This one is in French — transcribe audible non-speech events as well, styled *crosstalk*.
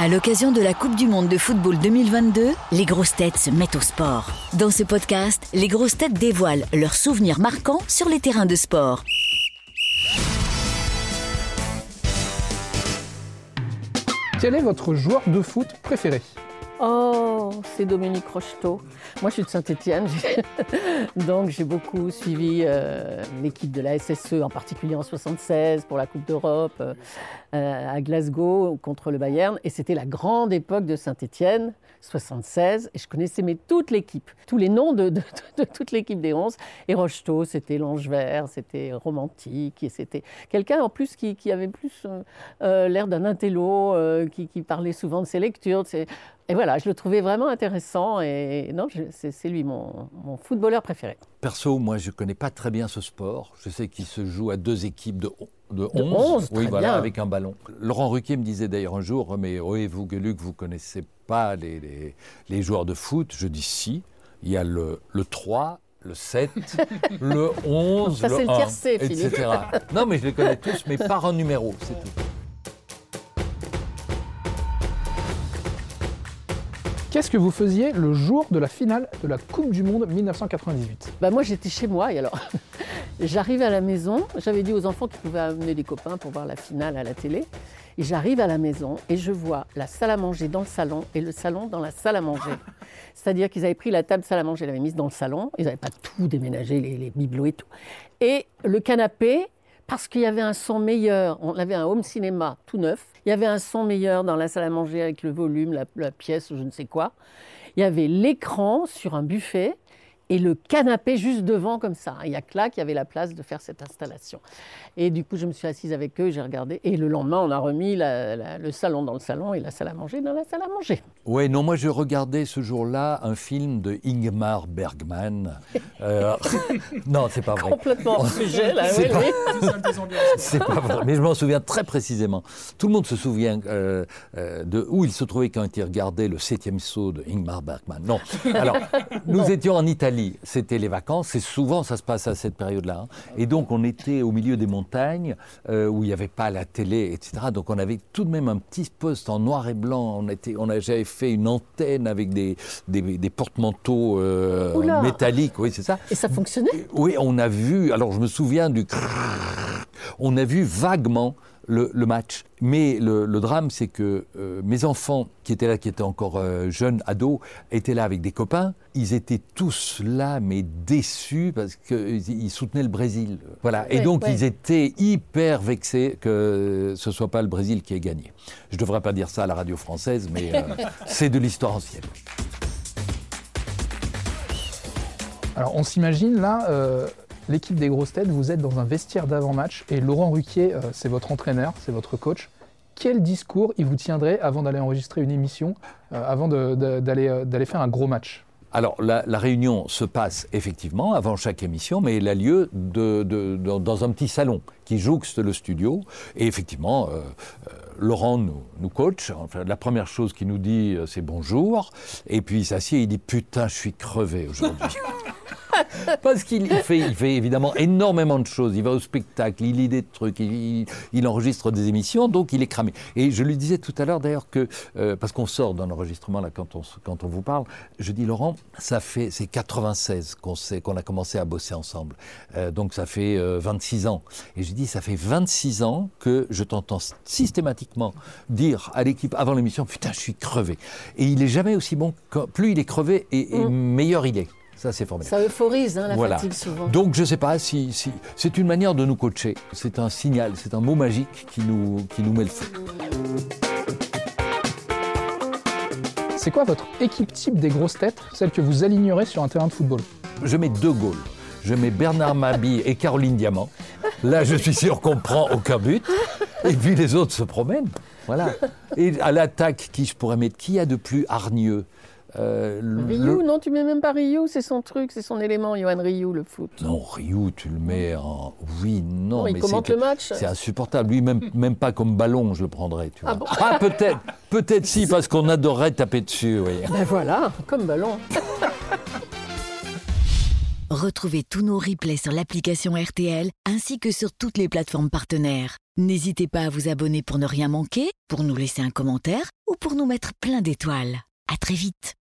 À l'occasion de la Coupe du Monde de football 2022, les grosses têtes se mettent au sport. Dans ce podcast, les grosses têtes dévoilent leurs souvenirs marquants sur les terrains de sport. Quel est votre joueur de foot préféré? Oh, c'est Dominique Rocheteau. Moi, je suis de Saint-Étienne, *laughs* donc j'ai beaucoup suivi euh, l'équipe de la SSE, en particulier en 76 pour la Coupe d'Europe euh, à Glasgow contre le Bayern. Et c'était la grande époque de Saint-Étienne, 76. Et je connaissais mais toute l'équipe, tous les noms de, toute l'équipe des 11. Et Rocheteau, c'était l'ange vert, c'était romantique. Et c'était quelqu'un en plus qui, avait plus euh, euh, l'air d'un intello, euh, qui, parlait souvent de ses lectures. Et voilà, je le trouvais vraiment intéressant et non, c'est lui mon, mon footballeur préféré. Perso, moi, je ne connais pas très bien ce sport. Je sais qu'il se joue à deux équipes de, de 11. De 11, oui, très voilà, bien. avec un ballon. Laurent Ruquier me disait d'ailleurs un jour, mais oui, vous, Gueluc, vous connaissez pas les, les- les joueurs de foot. Je dis si. Il y a le, le 3, le 7, *laughs* le 11, Ça, le c'est le 1, tiercé, etc. Non, mais je les connais tous, mais par un numéro, c'est tout. Qu'est-ce que vous faisiez le jour de la finale de la Coupe du Monde 1998 Bah moi j'étais chez moi et alors *laughs* j'arrive à la maison, j'avais dit aux enfants qu'ils pouvaient amener des copains pour voir la finale à la télé. Et j'arrive à la maison et je vois la salle à manger dans le salon et le salon dans la salle à manger. *laughs* C'est-à-dire qu'ils avaient pris la table salle à manger, ils l'avaient mise dans le salon, ils n'avaient pas tout déménagé, les, les bibelots et tout. Et le canapé, parce qu'il y avait un son meilleur, on avait un home cinéma tout neuf, il y avait un son meilleur dans la salle à manger avec le volume, la, la pièce je ne sais quoi. Il y avait l'écran sur un buffet et le canapé juste devant comme ça. Il y a que là qu'il y avait la place de faire cette installation. Et du coup, je me suis assise avec eux, j'ai regardé. Et le lendemain, on a remis la- la- le salon dans le salon et la salle à manger dans la salle à manger. Ouais, non, moi je regardais ce jour-là un film de Ingmar Bergman. *laughs* Euh, non, c'est pas vrai. Complètement hors sujet, là. C'est oui, pas- oui. C'est pas vrai, mais je m'en souviens très précisément. Tout le monde se souvient euh, euh, de où il se trouvait quand il regardait le septième saut de Ingmar Bergman. Non. Alors, *laughs* nous étions en Italie. C'était les vacances. Et souvent, ça se passe à cette période-là. hein. Et donc, on était au milieu des montagnes euh, où il n'y avait pas la télé, etc. Donc, on avait tout de même un petit poste en noir et blanc. On était, on a, j'avais fait une antenne avec des, des, des porte-manteaux euh, métalliques. Oui, c'est ça. Et ça fonctionnait? Oui, on a vu, alors je me souviens du on a vu vaguement le, le match. Mais le, le drame, c'est que euh, mes enfants, qui étaient là, qui étaient encore euh, jeunes, ados, étaient là avec des copains. Ils étaient tous là, mais déçus parce qu'ils soutenaient le Brésil. Voilà. Et donc, ouais. ils étaient hyper vexés que ce soit pas le Brésil qui ait gagné. Je ne devrais pas dire ça à la radio française, mais euh, *laughs* c'est de l'histoire ancienne. Alors on s'imagine là, euh, l'équipe des grosses têtes, vous êtes dans un vestiaire d'avant-match et Laurent Ruquier, euh, c'est votre entraîneur, c'est votre coach. Quel discours il vous tiendrait avant d'aller enregistrer une émission, euh, avant d'aller euh, d'aller faire un gros match? Alors, la, la réunion se passe effectivement avant chaque émission, mais elle a lieu de- de- dans, dans un petit salon qui jouxte le studio. Et effectivement, euh, euh, Laurent nous, nous coach. Enfin, la première chose qu'il nous dit, euh, c'est bonjour. Et puis il s'assied et il dit Putain, je suis crevé aujourd'hui. *laughs* *laughs* Parce qu'il fait, il fait évidemment énormément de choses. Il va au spectacle, il lit des trucs, il, il enregistre des émissions, donc il est cramé. Et je lui disais tout à l'heure d'ailleurs que, euh, parce qu'on sort d'un enregistrement là quand on, se- quand on vous parle, je dis Laurent, ça fait, c'est 96 qu'on sait, qu'on a commencé à bosser ensemble. Euh, donc ça fait euh, 26 ans. Et je dis, ça fait 26 ans que je t'entends systématiquement dire à l'équipe avant l'émission, putain, je suis crevé. Et il est jamais aussi bon, que, plus il est crevé et, et meilleur il est. Ça, c'est formidable. Ça euphorise, hein, la Voilà. fatigue souvent. Donc je ne sais pas si, si c'est une manière de nous coacher. C'est un signal, c'est un mot magique qui nous, qui nous met le feu. C'est quoi votre équipe type des grosses têtes, celle que vous alignerez sur un terrain de football? Je mets deux goals. Je mets Bernard Mabille et Caroline Diamant. Là, je suis sûr qu'on prend aucun but. Et puis les autres se promènent. Voilà. Et à l'attaque, qui je pourrais mettre? Qui y a de plus hargneux? Euh, le- Ryu, non, tu mets même pas Ryu, c'est son truc, c'est son élément, Johan Ryu, le foot. Non, Ryu, tu le mets en. Oui, non. Non, il mais commente c'est- le match. C'est insupportable. Lui, même, même pas comme ballon, je le prendrais. Tu vois. Ah bon Ah, peut-être. Peut-être si, parce qu'on adorerait taper dessus. Oui. *laughs* Ben voilà, comme ballon. Retrouvez tous nos replays sur l'application RTL ainsi que sur toutes les plateformes partenaires. N'hésitez pas à vous abonner pour ne rien manquer, pour nous laisser un commentaire ou pour nous mettre plein d'étoiles. À très vite.